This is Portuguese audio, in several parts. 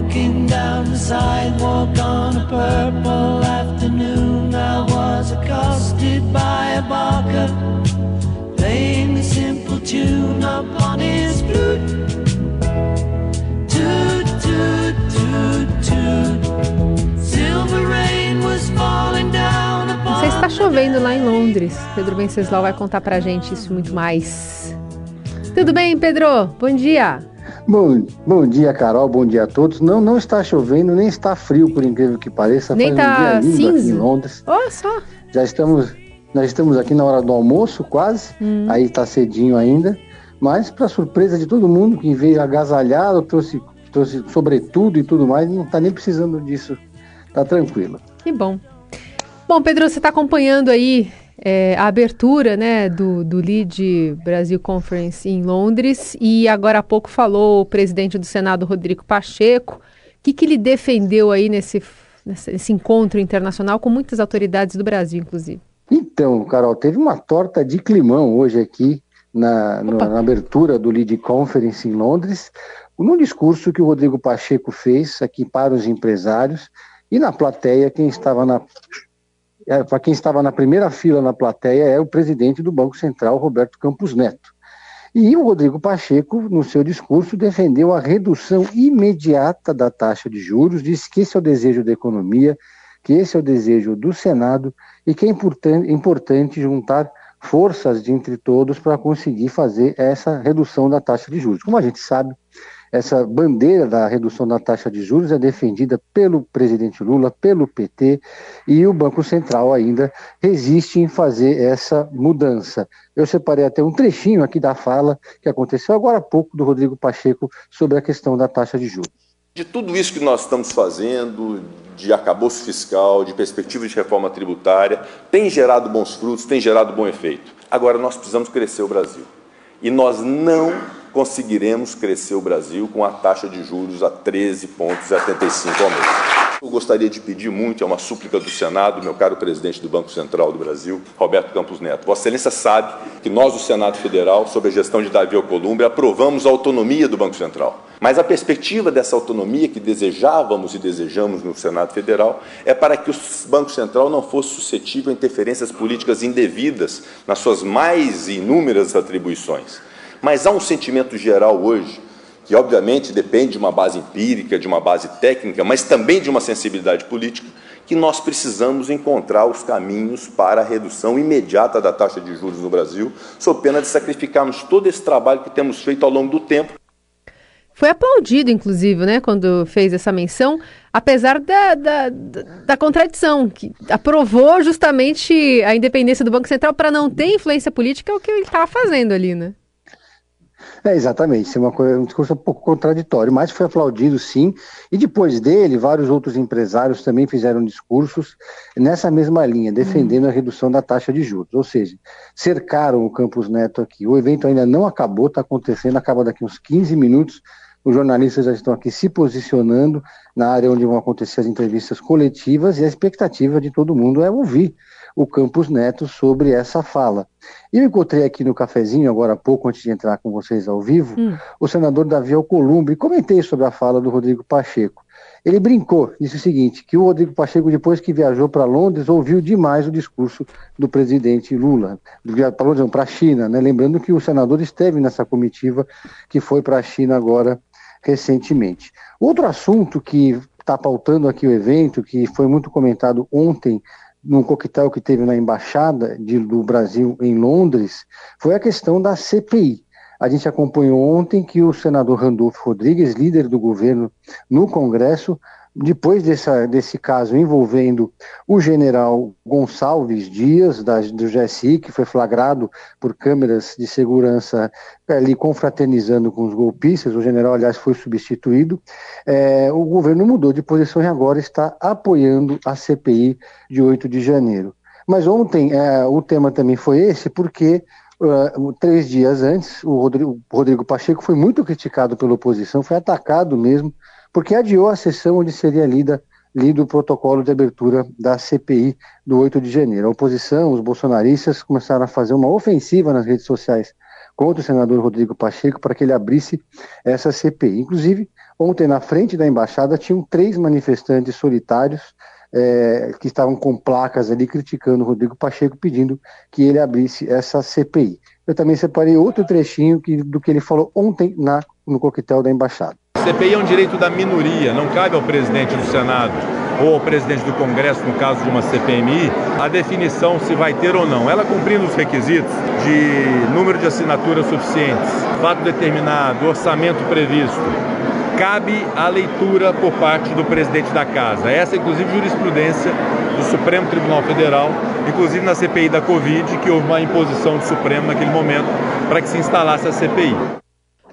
Walking down the sidewalk on a purple afternoon, I was accosted by a barker playing a simple tune upon his flute. Toot, toot, toot, toot. Silver rain was falling down upon Não sei se está chovendo lá em Londres. Pedro Venceslau vai contar pra gente isso muito mais. Tudo bem, Pedro? Bom dia. Bom, bom dia, Carol. Bom dia a todos. Não, não está chovendo, nem está frio, por incrível que pareça. Nem Faz tá um cinza. em Londres. Olha só. Já estamos, nós estamos aqui na hora do almoço, quase. Hum. Aí está cedinho ainda. Mas, para surpresa de todo mundo que veio agasalhado, trouxe, trouxe sobretudo e tudo mais, não está nem precisando disso. Tá tranquilo. Que bom. Bom, Pedro, você está acompanhando aí é, a abertura né, do, do Lead Brasil Conference em Londres e agora há pouco falou o presidente do Senado, Rodrigo Pacheco. O que, que ele defendeu aí nesse, nesse, encontro internacional com muitas autoridades do Brasil, inclusive? Então, Carol, teve uma torta de climão hoje aqui na, no- na abertura do Lead Conference em Londres, num discurso que o Rodrigo Pacheco fez aqui para os empresários e na plateia, quem estava na é, para quem estava na primeira fila na plateia é o presidente do Banco Central, Roberto Campos Neto. E o Rodrigo Pacheco, no seu discurso, defendeu a redução imediata da taxa de juros, disse que esse é o desejo da economia, que esse é o desejo do Senado e que é importan- importante juntar forças de entre todos para conseguir fazer essa redução da taxa de juros. Como a gente sabe, essa bandeira da redução da taxa de juros é defendida pelo presidente Lula, pelo PT, e o Banco Central ainda resiste em fazer essa mudança. Eu separei até um trechinho aqui da fala que aconteceu agora há pouco do Rodrigo Pacheco sobre a questão da taxa de juros. De tudo isso que nós estamos fazendo, de arcabouço fiscal, de perspectiva de reforma tributária, tem gerado bons frutos, tem gerado bom efeito. Agora nós precisamos crescer o Brasil. E nós não conseguiremos crescer o Brasil com a taxa de juros a 13,75 ao mês. Eu gostaria de pedir muito, é uma súplica do Senado, meu caro presidente do Banco Central do Brasil, Roberto Campos Neto. Vossa Excelência sabe que nós, do Senado Federal, sob a gestão de Davi Alcolumbre, aprovamos a autonomia do Banco Central. Mas a perspectiva dessa autonomia que desejávamos e desejamos no Senado Federal é para que o Banco Central não fosse suscetível a interferências políticas indevidas nas suas mais inúmeras atribuições. Mas há um sentimento geral hoje que obviamente depende de uma base empírica, de uma base técnica, mas também de uma sensibilidade política, que nós precisamos encontrar os caminhos para a redução imediata da taxa de juros no Brasil, sob pena de sacrificarmos todo esse trabalho que temos feito ao longo do tempo. Foi aplaudido, inclusive, né, quando fez essa menção, apesar da, da, da, contradição, que aprovou justamente a independência do Banco Central para não ter influência política, é o que ele estava fazendo ali, né? É, exatamente, isso é uma coisa, um discurso um pouco contraditório, mas foi aplaudido sim, e depois dele, vários outros empresários também fizeram discursos nessa mesma linha, defendendo a redução da taxa de juros, ou seja, cercaram o Campos Neto aqui. O evento ainda não acabou, está acontecendo, acaba daqui uns 15 minutos, os jornalistas já estão aqui se posicionando na área onde vão acontecer as entrevistas coletivas, e a expectativa de todo mundo é ouvir o Campos Neto sobre essa fala. E eu encontrei aqui no cafezinho, agora há pouco, antes de entrar com vocês ao vivo, Hum. o senador Davi Alcolumbre, comentei sobre a fala do Rodrigo Pacheco. Ele brincou, disse o seguinte, que o Rodrigo Pacheco, depois que viajou para Londres, ouviu demais o discurso do presidente Lula, para a China, né? lembrando que o senador esteve nessa comitiva que foi para a China agora recentemente. Outro assunto que está pautando aqui o evento, que foi muito comentado ontem num coquetel que teve na embaixada de, do Brasil em Londres, foi a questão da CPI. A gente acompanhou ontem que o senador Randolfo Rodrigues, líder do governo no Congresso, depois dessa, desse caso envolvendo o general Gonçalves Dias, da, do GSI, que foi flagrado por câmeras de segurança ali confraternizando com os golpistas, o general, aliás, foi substituído, é, o governo mudou de posição e agora está apoiando a CPI de 8 de janeiro. Mas ontem é, o tema também foi esse, porque Uh, três dias antes, o Rodrigo, o Rodrigo, Pacheco foi muito criticado pela oposição, foi atacado mesmo, porque adiou a sessão onde seria lida, lido o protocolo de abertura da CPI do 8 de janeiro. A oposição, os bolsonaristas, começaram a fazer uma ofensiva nas redes sociais contra o senador Rodrigo Pacheco para que ele abrisse essa CPI. Inclusive, ontem na frente da embaixada tinham três manifestantes solitários é, que estavam com placas ali criticando o Rodrigo Pacheco, pedindo que ele abrisse essa CPI. Eu também separei outro trechinho que, do que ele falou ontem na, no coquetel da embaixada. CPI é um direito da minoria, não cabe ao presidente do Senado ou ao presidente do Congresso, no caso de uma CPMI, a definição se vai ter ou não. Ela cumprindo os requisitos de número de assinaturas suficientes, fato determinado, orçamento previsto, cabe a leitura por parte do presidente da casa. Essa, inclusive, jurisprudência do Supremo Tribunal Federal, inclusive na CPI da Covid, que houve uma imposição do Supremo naquele momento para que se instalasse a CPI.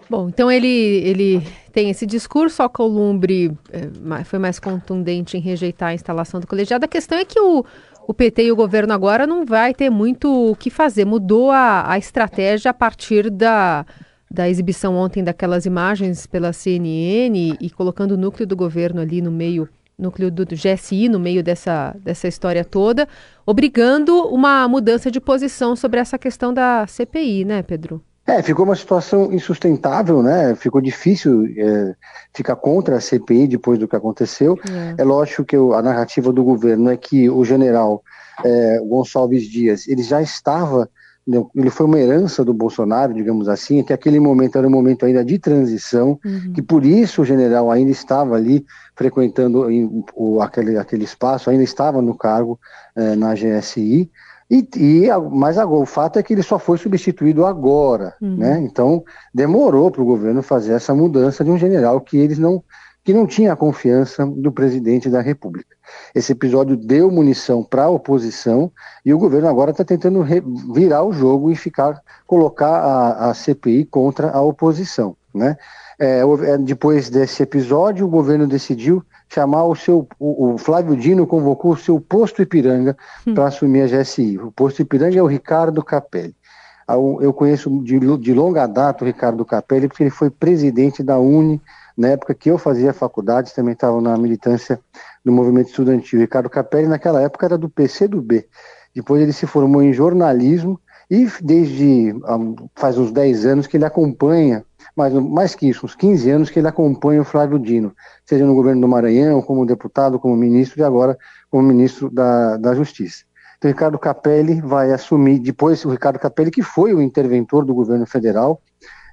Bom, então ele, ele tem esse discurso, o Columbre é, foi mais contundente em rejeitar a instalação do colegiado. A questão é que o, o PT e o governo agora não vai ter muito o que fazer. Mudou a, a estratégia a partir da, da exibição ontem daquelas imagens pela CNN e, colocando o núcleo do governo ali no meio, núcleo do, GSI no meio dessa, dessa história toda, obrigando uma mudança de posição sobre essa questão da CPI, né, Pedro? É, ficou uma situação insustentável, né? Ficou difícil é, ficar contra a CPI depois do que aconteceu. É, é lógico que a narrativa do governo é que o general é, Gonçalves Dias ele já estava ele foi uma herança do Bolsonaro, digamos assim, que aquele momento era um momento ainda de transição, uhum. que por isso o general ainda estava ali frequentando o, aquele, aquele espaço, ainda estava no cargo eh, na GSI, e, e, mas agora, o fato é que ele só foi substituído agora, uhum. né? Então demorou para o governo fazer essa mudança de um general que eles não que não tinha a confiança do presidente da República. Esse episódio deu munição para a oposição e o governo agora está tentando virar o jogo e ficar colocar a, a CPI contra a oposição, né? É, é, depois desse episódio, o governo decidiu chamar o seu. O, o Flávio Dino convocou o seu posto Ipiranga hum. para assumir a GSI. O posto Ipiranga é o Ricardo Capelli. Eu conheço de, de longa data o Ricardo Capelli, porque ele foi presidente da Uni na época que eu fazia faculdade, também estava na militância do movimento estudantil. Ricardo Capelli, naquela época, era do PCdoB. Depois ele se formou em jornalismo e desde um, faz uns 10 anos que ele acompanha, mais, mais que isso, uns 15 anos que ele acompanha o Flávio Dino, seja no governo do Maranhão, como deputado, como ministro e agora como ministro da, da Justiça. Então, Ricardo Capelli vai assumir, depois o Ricardo Capelli, que foi o interventor do governo federal,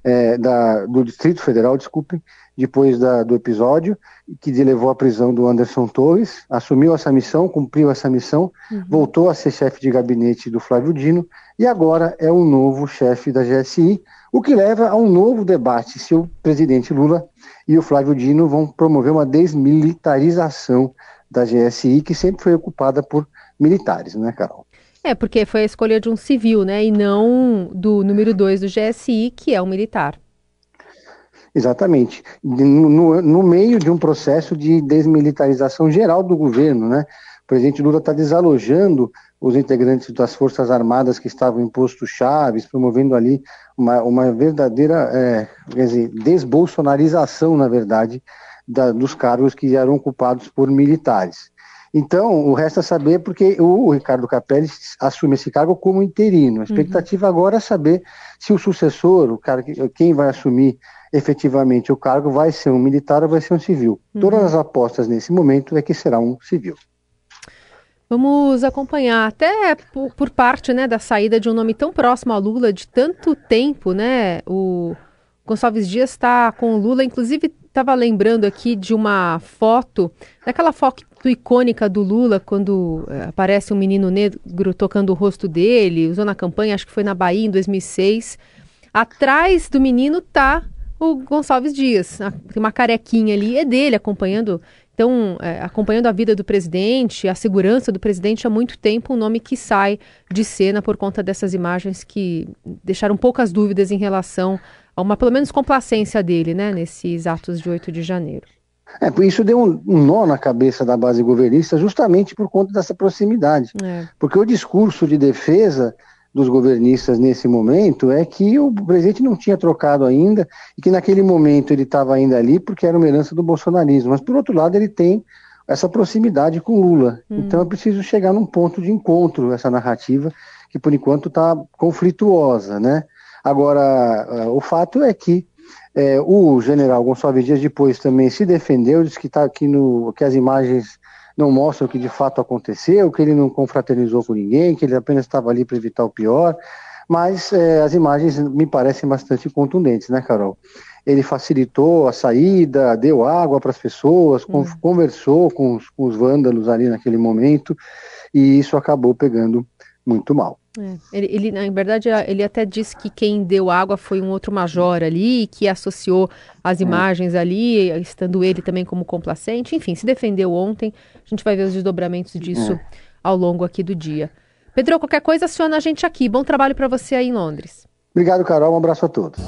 é, da, do Distrito Federal, desculpem, depois da, do episódio, que levou à prisão do Anderson Torres, assumiu essa missão, cumpriu essa missão, uhum. voltou a ser chefe de gabinete do Flávio Dino e agora é o novo chefe da GSI, o que leva a um novo debate se o presidente Lula e o Flávio Dino vão promover uma desmilitarização da GSI, que sempre foi ocupada por militares, né, Carol? É, porque foi a escolha de um civil, né, e não do número 2 do GSI, que é um militar. Exatamente. No, no, meio de um processo de desmilitarização geral do governo, né? O presidente Lula está desalojando os integrantes das Forças Armadas que estavam em postos chaves, promovendo ali uma, uma verdadeira é, quer dizer, desbolsonarização, na verdade, da, dos cargos que eram ocupados por militares. Então, o resto é saber porque o Ricardo Capelli assume esse cargo como interino. A uhum. expectativa uhum. agora é saber se o sucessor, o cara, quem vai assumir efetivamente o cargo vai ser um militar ou vai ser um civil. Uhum. Todas as apostas nesse momento é que será um civil. Vamos acompanhar até por, por, parte né, da saída de um nome tão próximo a Lula de tanto tempo, né? O Gonçalves Dias está com o Lula, inclusive estava lembrando aqui de uma foto, daquela foto icônica do Lula quando eh, aparece um menino negro tocando o rosto dele, usou na campanha, acho que foi na Bahia em 2006. Atrás do menino tá o Gonçalves Dias. Tem uma carequinha ali, é dele, acompanhando. Então, é, acompanhando a vida do presidente, a segurança do presidente há muito tempo, um nome que sai de cena por conta dessas imagens que deixaram poucas dúvidas em relação a uma, pelo menos, complacência dele, né, nesses atos de 8 de janeiro. É, isso deu um, um nó na cabeça da base governista justamente por conta dessa proximidade. É. Porque o discurso de defesa dos governistas nesse momento é que o presidente não tinha trocado ainda e que naquele momento ele estava ainda ali porque era uma herança do bolsonarismo. Mas, por outro lado, ele tem essa proximidade com Lula. Hum. Então é preciso chegar num ponto de encontro essa narrativa que, por enquanto, está conflituosa, né? Agora, o fato é que é, o general Gonçalves Dias depois também se defendeu, disse que, tá aqui no, que as imagens não mostram o que de fato aconteceu, que ele não confraternizou com ninguém, que ele apenas estava ali para evitar o pior, mas é, as imagens me parecem bastante contundentes, né, Carol? Ele facilitou a saída, deu água para as pessoas, hum. conversou com os, com os vândalos ali naquele momento, e isso acabou pegando muito mal. É, ele, ele, na verdade, ele até disse que quem deu água foi um outro major ali, que associou as é. imagens ali, estando ele também como complacente. Enfim, se defendeu ontem. A gente vai ver os desdobramentos disso é. ao longo aqui do dia. Pedro, qualquer coisa, aciona a gente aqui. Bom trabalho para você aí em Londres. Obrigado, Carol. Um abraço a todos.